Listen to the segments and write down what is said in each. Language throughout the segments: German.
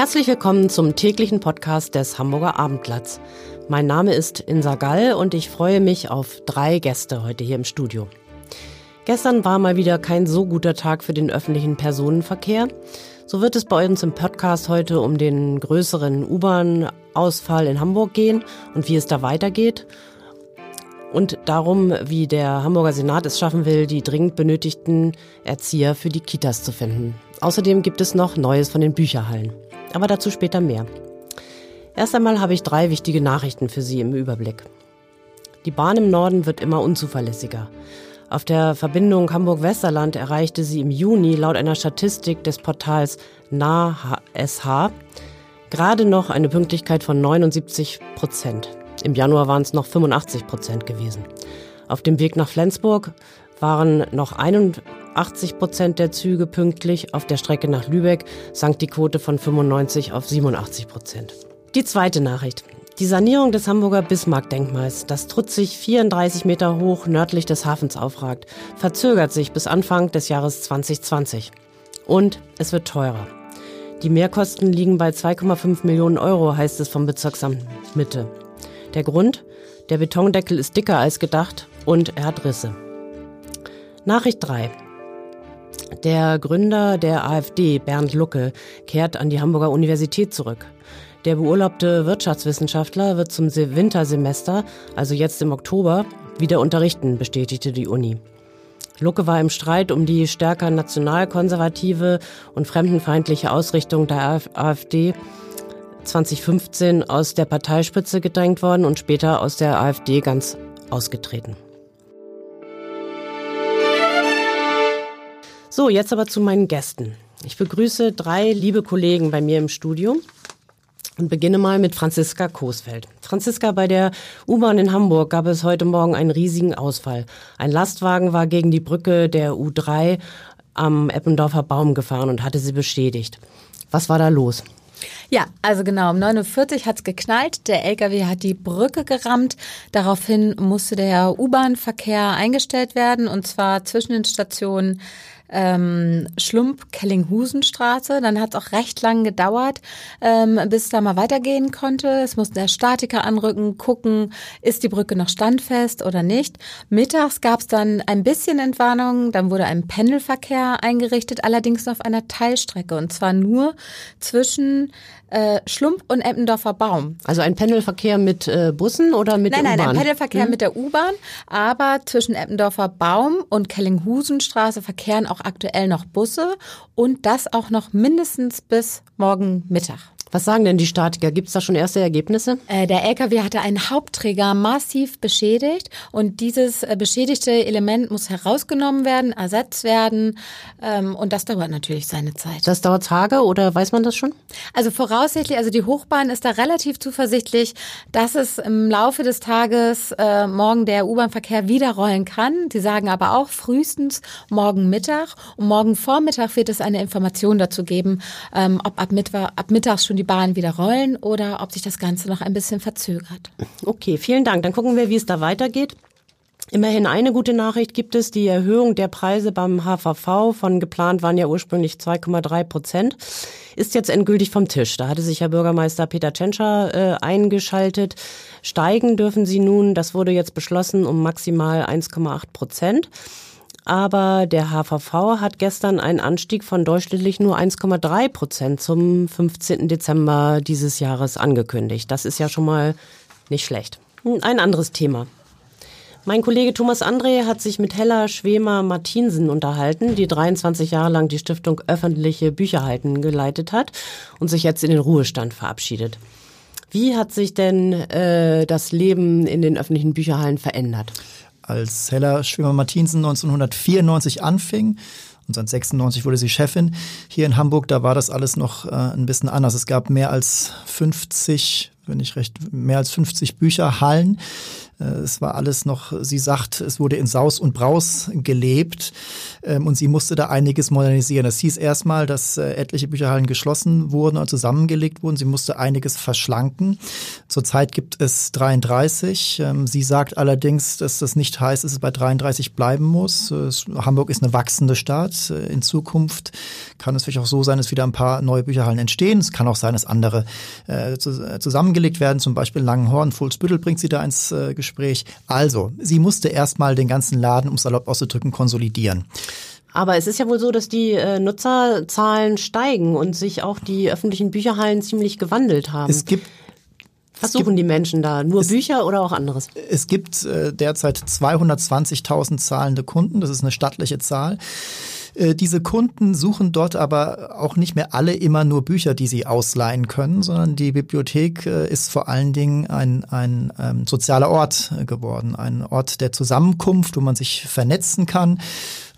Herzlich willkommen zum täglichen Podcast des Hamburger Abendblatts. Mein Name ist Insa Gall und ich freue mich auf drei Gäste heute hier im Studio. Gestern war mal wieder kein so guter Tag für den öffentlichen Personenverkehr. So wird es bei uns im Podcast heute um den größeren U-Bahn-Ausfall in Hamburg gehen und wie es da weitergeht. Und darum, wie der Hamburger Senat es schaffen will, die dringend benötigten Erzieher für die Kitas zu finden. Außerdem gibt es noch Neues von den Bücherhallen. Aber dazu später mehr. Erst einmal habe ich drei wichtige Nachrichten für Sie im Überblick. Die Bahn im Norden wird immer unzuverlässiger. Auf der Verbindung Hamburg-Westerland erreichte sie im Juni laut einer Statistik des Portals NAHSH gerade noch eine Pünktlichkeit von 79 Prozent. Im Januar waren es noch 85 Prozent gewesen. Auf dem Weg nach Flensburg waren noch 81 Prozent der Züge pünktlich. Auf der Strecke nach Lübeck sank die Quote von 95 auf 87 Prozent. Die zweite Nachricht. Die Sanierung des Hamburger Bismarck-Denkmals, das trutzig 34 Meter hoch nördlich des Hafens aufragt, verzögert sich bis Anfang des Jahres 2020. Und es wird teurer. Die Mehrkosten liegen bei 2,5 Millionen Euro, heißt es vom Bezirksamt Mitte. Der Grund? Der Betondeckel ist dicker als gedacht und er hat Risse. Nachricht 3. Der Gründer der AfD, Bernd Lucke, kehrt an die Hamburger Universität zurück. Der beurlaubte Wirtschaftswissenschaftler wird zum Wintersemester, also jetzt im Oktober, wieder unterrichten, bestätigte die Uni. Lucke war im Streit um die stärker nationalkonservative und fremdenfeindliche Ausrichtung der AfD 2015 aus der Parteispitze gedrängt worden und später aus der AfD ganz ausgetreten. So, jetzt aber zu meinen Gästen. Ich begrüße drei liebe Kollegen bei mir im Studio und beginne mal mit Franziska Coesfeld. Franziska, bei der U-Bahn in Hamburg gab es heute Morgen einen riesigen Ausfall. Ein Lastwagen war gegen die Brücke der U3 am Eppendorfer Baum gefahren und hatte sie beschädigt. Was war da los? Ja, also genau, um 9.40 Uhr hat's geknallt. Der LKW hat die Brücke gerammt. Daraufhin musste der U-Bahn-Verkehr eingestellt werden und zwar zwischen den Stationen ähm, Schlump Kellinghusenstraße. Dann hat es auch recht lang gedauert, ähm, bis es da mal weitergehen konnte. Es musste der Statiker anrücken, gucken, ist die Brücke noch standfest oder nicht. Mittags gab es dann ein bisschen Entwarnung, dann wurde ein Pendelverkehr eingerichtet, allerdings auf einer Teilstrecke und zwar nur zwischen äh, Schlump und Eppendorfer Baum. Also ein Pendelverkehr mit äh, Bussen oder mit nein, der U-Bahn? Nein, nein, ein Pendelverkehr hm? mit der U-Bahn, aber zwischen Eppendorfer Baum und Kellinghusenstraße verkehren auch aktuell noch Busse und das auch noch mindestens bis morgen Mittag. Was sagen denn die Statiker? Gibt es da schon erste Ergebnisse? Äh, der LKW hatte einen Hauptträger massiv beschädigt und dieses äh, beschädigte Element muss herausgenommen werden, ersetzt werden ähm, und das dauert natürlich seine Zeit. Das dauert Tage oder weiß man das schon? Also voraussichtlich, also die Hochbahn ist da relativ zuversichtlich, dass es im Laufe des Tages äh, morgen der U-Bahn-Verkehr wieder rollen kann. Sie sagen aber auch frühestens morgen Mittag und morgen Vormittag wird es eine Information dazu geben, ähm, ob ab, Mittwoch, ab mittags schon die Bahnen wieder rollen oder ob sich das Ganze noch ein bisschen verzögert. Okay, vielen Dank. Dann gucken wir, wie es da weitergeht. Immerhin eine gute Nachricht gibt es, die Erhöhung der Preise beim HVV von geplant waren ja ursprünglich 2,3 Prozent, ist jetzt endgültig vom Tisch. Da hatte sich Herr Bürgermeister Peter Tschentscher äh, eingeschaltet. Steigen dürfen sie nun, das wurde jetzt beschlossen, um maximal 1,8 Prozent aber der HVV hat gestern einen Anstieg von durchschnittlich nur 1,3 Prozent zum 15. Dezember dieses Jahres angekündigt. Das ist ja schon mal nicht schlecht. Ein anderes Thema. Mein Kollege Thomas André hat sich mit Hella Schwemer Martinsen unterhalten, die 23 Jahre lang die Stiftung Öffentliche Bücherhalten geleitet hat und sich jetzt in den Ruhestand verabschiedet. Wie hat sich denn äh, das Leben in den öffentlichen Bücherhallen verändert? Als Hella Schwimmer-Martinsen 1994 anfing, und 1996 wurde sie Chefin hier in Hamburg. Da war das alles noch äh, ein bisschen anders. Es gab mehr als 50 wenn ich recht, mehr als 50 Bücherhallen. Äh, es war alles noch, sie sagt, es wurde in Saus und Braus gelebt ähm, und sie musste da einiges modernisieren. Das hieß erstmal, dass äh, etliche Bücherhallen geschlossen wurden und zusammengelegt wurden. Sie musste einiges verschlanken. Zurzeit gibt es 33. Ähm, sie sagt allerdings, dass das nicht heißt, dass es bei 33 bleiben muss. Hamburg ist eine wachsende Stadt. Äh, in Zukunft kann es vielleicht auch so sein, dass wieder ein paar neue Bücherhallen entstehen. Es kann auch sein, dass andere zusammengelegt werden. Zum Beispiel Langenhorn, Fuhlsbüttel bringt sie da ins Gespräch Gespräch. Also, sie musste erstmal den ganzen Laden, um salopp auszudrücken, konsolidieren. Aber es ist ja wohl so, dass die äh, Nutzerzahlen steigen und sich auch die öffentlichen Bücherhallen ziemlich gewandelt haben. Es gibt was suchen die Menschen da? Nur es, Bücher oder auch anderes? Es gibt äh, derzeit 220.000 zahlende Kunden. Das ist eine stattliche Zahl. Äh, diese Kunden suchen dort aber auch nicht mehr alle immer nur Bücher, die sie ausleihen können, sondern die Bibliothek äh, ist vor allen Dingen ein, ein ähm, sozialer Ort geworden, ein Ort der Zusammenkunft, wo man sich vernetzen kann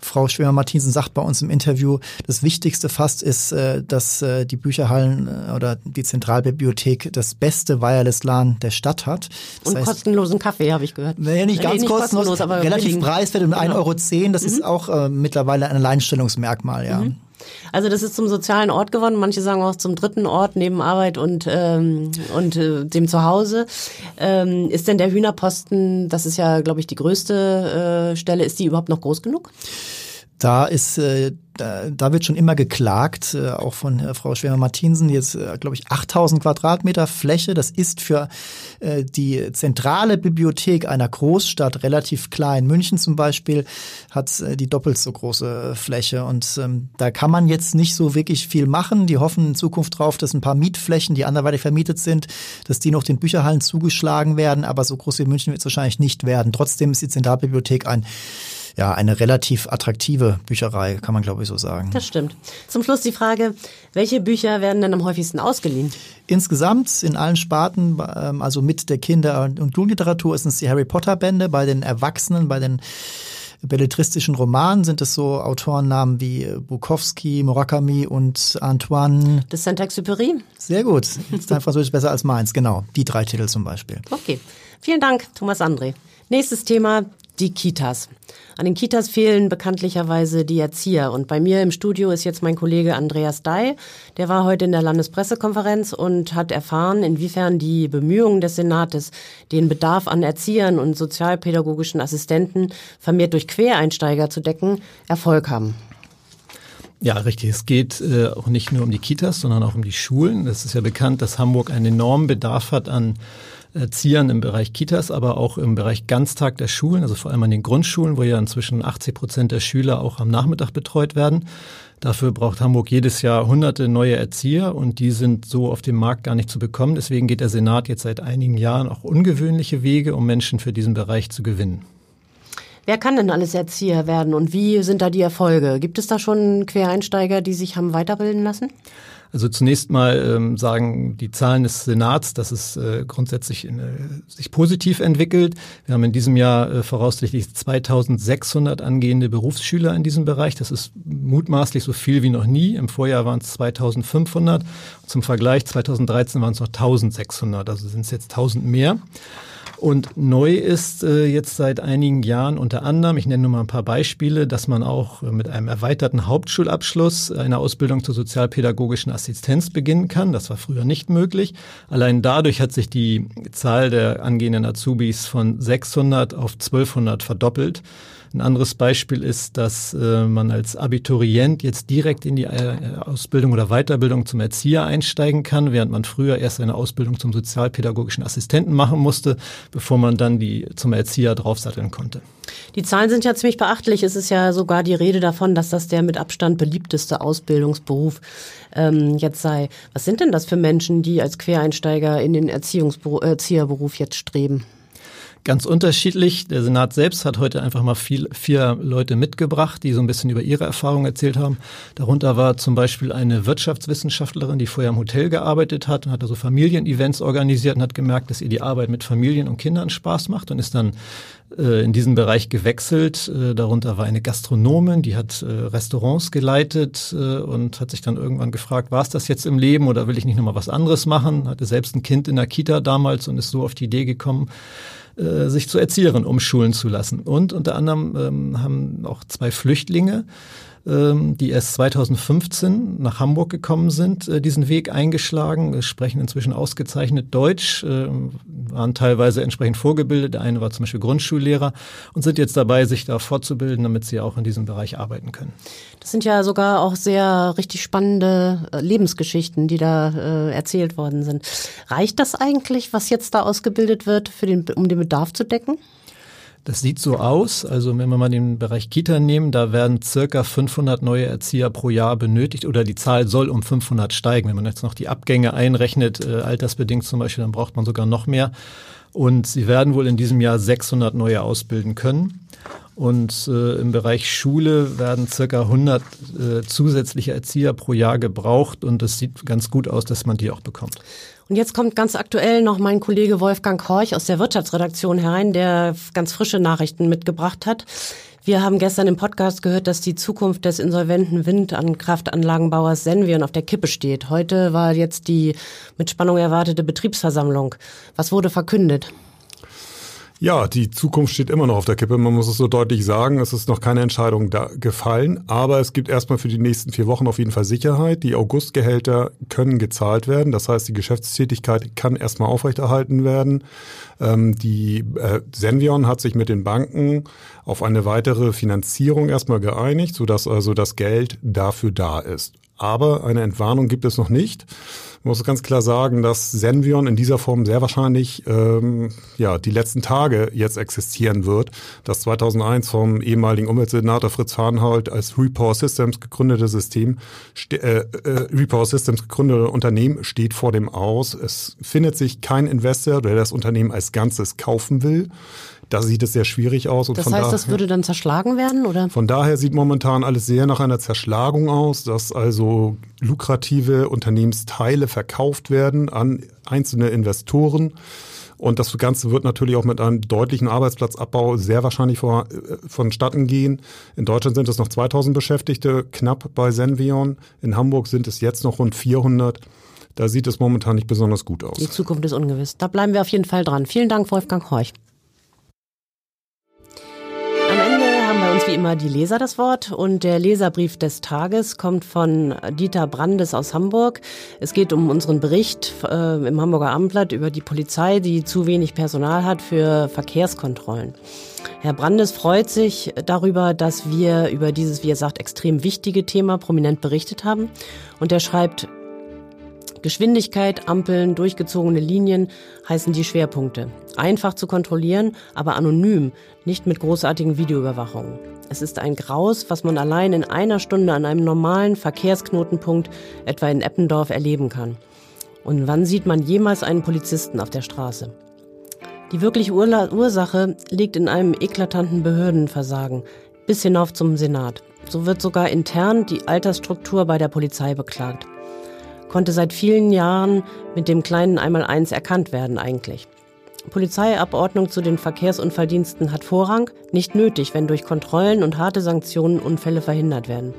Frau Schwimmer-Martinsen sagt bei uns im Interview, das Wichtigste fast ist, äh, dass äh, die Bücherhallen äh, oder die Zentralbibliothek das beste Wireless LAN der Stadt hat. Das Und heißt, kostenlosen Kaffee, habe ich gehört. Nee, nicht ganz nee, nicht kostenlos, kostenlos, aber relativ preiswert um genau. 1,10 Euro. Das mhm. ist auch äh, mittlerweile ein Alleinstellungsmerkmal, ja. Mhm. Also das ist zum sozialen Ort geworden. Manche sagen auch zum dritten Ort neben Arbeit und ähm, und äh, dem Zuhause. Ähm, ist denn der Hühnerposten, das ist ja, glaube ich, die größte äh, Stelle, ist die überhaupt noch groß genug? Da ist äh, da, wird schon immer geklagt, äh, auch von äh, Frau Schwärmer-Martinsen, jetzt äh, glaube ich 8000 Quadratmeter Fläche. Das ist für äh, die zentrale Bibliothek einer Großstadt relativ klein. München zum Beispiel hat äh, die doppelt so große äh, Fläche und ähm, da kann man jetzt nicht so wirklich viel machen. Die hoffen in Zukunft drauf, dass ein paar Mietflächen, die anderweitig vermietet sind, dass die noch den Bücherhallen zugeschlagen werden, aber so groß wie München wird es wahrscheinlich nicht werden. Trotzdem ist die Zentralbibliothek ein ja, eine relativ attraktive Bücherei, kann man glaube ich so sagen. Das stimmt. Zum Schluss die Frage, welche Bücher werden denn am häufigsten ausgeliehen? Insgesamt in allen Sparten, ähm, also mit der Kinder- und Jugendliteratur, sind es die Harry Potter Bände, bei den Erwachsenen, bei den belletristischen Romanen sind es so Autorennamen wie Bukowski, Murakami und Antoine. De Saint-Exupéry? Sehr gut. Ist dein Französisch besser als meins, genau. Die drei Titel zum Beispiel. Okay. Vielen Dank, Thomas André. Nächstes Thema, die Kitas. An den Kitas fehlen bekanntlicherweise die Erzieher. Und bei mir im Studio ist jetzt mein Kollege Andreas Dai. Der war heute in der Landespressekonferenz und hat erfahren, inwiefern die Bemühungen des Senates, den Bedarf an Erziehern und sozialpädagogischen Assistenten vermehrt durch Quereinsteiger zu decken, Erfolg haben. Ja, richtig. Es geht äh, auch nicht nur um die Kitas, sondern auch um die Schulen. Es ist ja bekannt, dass Hamburg einen enormen Bedarf hat an Erziehern im Bereich Kitas, aber auch im Bereich Ganztag der Schulen, also vor allem an den Grundschulen, wo ja inzwischen 80 Prozent der Schüler auch am Nachmittag betreut werden. Dafür braucht Hamburg jedes Jahr hunderte neue Erzieher und die sind so auf dem Markt gar nicht zu bekommen. Deswegen geht der Senat jetzt seit einigen Jahren auch ungewöhnliche Wege, um Menschen für diesen Bereich zu gewinnen. Wer kann denn alles Erzieher werden und wie sind da die Erfolge? Gibt es da schon Quereinsteiger, die sich haben weiterbilden lassen? Also zunächst mal ähm, sagen die Zahlen des Senats, dass es äh, grundsätzlich in, äh, sich positiv entwickelt. Wir haben in diesem Jahr äh, voraussichtlich 2600 angehende Berufsschüler in diesem Bereich. Das ist mutmaßlich so viel wie noch nie. Im Vorjahr waren es 2500. Zum Vergleich 2013 waren es noch 1600. Also sind es jetzt 1000 mehr. Und neu ist äh, jetzt seit einigen Jahren unter anderem, ich nenne nur mal ein paar Beispiele, dass man auch äh, mit einem erweiterten Hauptschulabschluss eine Ausbildung zur sozialpädagogischen Assistenz beginnen kann. Das war früher nicht möglich. Allein dadurch hat sich die Zahl der angehenden Azubis von 600 auf 1200 verdoppelt. Ein anderes Beispiel ist, dass äh, man als Abiturient jetzt direkt in die äh, Ausbildung oder Weiterbildung zum Erzieher einsteigen kann, während man früher erst eine Ausbildung zum sozialpädagogischen Assistenten machen musste, bevor man dann die zum Erzieher draufsatteln konnte. Die Zahlen sind ja ziemlich beachtlich. Es ist ja sogar die Rede davon, dass das der mit Abstand beliebteste Ausbildungsberuf ähm, jetzt sei. Was sind denn das für Menschen, die als Quereinsteiger in den Erziehungsberuf, Erzieherberuf jetzt streben? Ganz unterschiedlich. Der Senat selbst hat heute einfach mal viel, vier Leute mitgebracht, die so ein bisschen über ihre Erfahrungen erzählt haben. Darunter war zum Beispiel eine Wirtschaftswissenschaftlerin, die vorher im Hotel gearbeitet hat und hat also Familienevents organisiert und hat gemerkt, dass ihr die Arbeit mit Familien und Kindern Spaß macht und ist dann äh, in diesen Bereich gewechselt. Äh, darunter war eine Gastronomin, die hat äh, Restaurants geleitet und hat sich dann irgendwann gefragt, war es das jetzt im Leben oder will ich nicht nochmal was anderes machen? Hatte selbst ein Kind in der Kita damals und ist so auf die Idee gekommen, äh, sich zur Erzieherin umschulen zu lassen. Und unter anderem ähm, haben auch zwei Flüchtlinge die erst 2015 nach Hamburg gekommen sind, äh, diesen Weg eingeschlagen, sprechen inzwischen ausgezeichnet Deutsch, äh, waren teilweise entsprechend vorgebildet. Der eine war zum Beispiel Grundschullehrer und sind jetzt dabei, sich da fortzubilden, damit sie auch in diesem Bereich arbeiten können. Das sind ja sogar auch sehr richtig spannende äh, Lebensgeschichten, die da äh, erzählt worden sind. Reicht das eigentlich, was jetzt da ausgebildet wird, den, um den Bedarf zu decken? Das sieht so aus. Also wenn wir mal den Bereich Kita nehmen, da werden circa 500 neue Erzieher pro Jahr benötigt oder die Zahl soll um 500 steigen. Wenn man jetzt noch die Abgänge einrechnet, äh, altersbedingt zum Beispiel, dann braucht man sogar noch mehr. Und sie werden wohl in diesem Jahr 600 neue ausbilden können. Und äh, im Bereich Schule werden circa 100 äh, zusätzliche Erzieher pro Jahr gebraucht. Und es sieht ganz gut aus, dass man die auch bekommt. Und jetzt kommt ganz aktuell noch mein Kollege Wolfgang Horch aus der Wirtschaftsredaktion herein, der ganz frische Nachrichten mitgebracht hat. Wir haben gestern im Podcast gehört, dass die Zukunft des insolventen Wind- an Kraftanlagenbauers Senvion auf der Kippe steht. Heute war jetzt die mit Spannung erwartete Betriebsversammlung. Was wurde verkündet? Ja, die Zukunft steht immer noch auf der Kippe. Man muss es so deutlich sagen. Es ist noch keine Entscheidung da gefallen. Aber es gibt erstmal für die nächsten vier Wochen auf jeden Fall Sicherheit. Die Augustgehälter können gezahlt werden. Das heißt, die Geschäftstätigkeit kann erstmal aufrechterhalten werden. Ähm, die äh, Senvion hat sich mit den Banken auf eine weitere Finanzierung erstmal geeinigt, sodass also das Geld dafür da ist. Aber eine Entwarnung gibt es noch nicht. Man muss ganz klar sagen, dass Senvion in dieser Form sehr wahrscheinlich ähm, ja die letzten Tage jetzt existieren wird. Das 2001 vom ehemaligen Umweltsenator Fritz Farnhold als Repower Systems gegründete System, äh, äh, Repower Systems gegründete Unternehmen steht vor dem Aus. Es findet sich kein Investor, der das Unternehmen als Ganzes kaufen will. Da sieht es sehr schwierig aus. Und das heißt, daher, das würde dann zerschlagen werden, oder? Von daher sieht momentan alles sehr nach einer Zerschlagung aus, dass also lukrative Unternehmensteile verkauft werden an einzelne Investoren. Und das Ganze wird natürlich auch mit einem deutlichen Arbeitsplatzabbau sehr wahrscheinlich vor, äh, vonstatten gehen. In Deutschland sind es noch 2000 Beschäftigte, knapp bei Senvion. In Hamburg sind es jetzt noch rund 400. Da sieht es momentan nicht besonders gut aus. Die Zukunft ist ungewiss. Da bleiben wir auf jeden Fall dran. Vielen Dank, Wolfgang Horch. Uns wie immer die Leser das Wort und der Leserbrief des Tages kommt von Dieter Brandes aus Hamburg. Es geht um unseren Bericht äh, im Hamburger Abendblatt über die Polizei, die zu wenig Personal hat für Verkehrskontrollen. Herr Brandes freut sich darüber, dass wir über dieses, wie er sagt, extrem wichtige Thema prominent berichtet haben. Und er schreibt, Geschwindigkeit, Ampeln, durchgezogene Linien heißen die Schwerpunkte. Einfach zu kontrollieren, aber anonym, nicht mit großartigen Videoüberwachungen. Es ist ein Graus, was man allein in einer Stunde an einem normalen Verkehrsknotenpunkt, etwa in Eppendorf, erleben kann. Und wann sieht man jemals einen Polizisten auf der Straße? Die wirkliche Ursache liegt in einem eklatanten Behördenversagen, bis hinauf zum Senat. So wird sogar intern die Altersstruktur bei der Polizei beklagt konnte seit vielen Jahren mit dem kleinen Einmaleins erkannt werden eigentlich. Polizeiabordnung zu den Verkehrsunfalldiensten hat Vorrang, nicht nötig, wenn durch Kontrollen und harte Sanktionen Unfälle verhindert werden.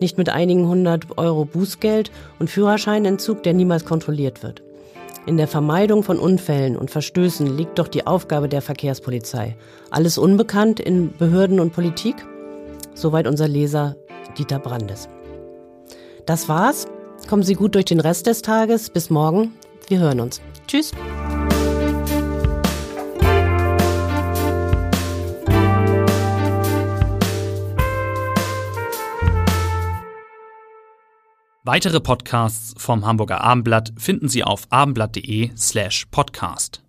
Nicht mit einigen hundert Euro Bußgeld und Führerscheinentzug, der niemals kontrolliert wird. In der Vermeidung von Unfällen und Verstößen liegt doch die Aufgabe der Verkehrspolizei. Alles unbekannt in Behörden und Politik? Soweit unser Leser Dieter Brandes. Das war's. Kommen Sie gut durch den Rest des Tages. Bis morgen. Wir hören uns. Tschüss. Weitere Podcasts vom Hamburger Abendblatt finden Sie auf abendblatt.de slash podcast.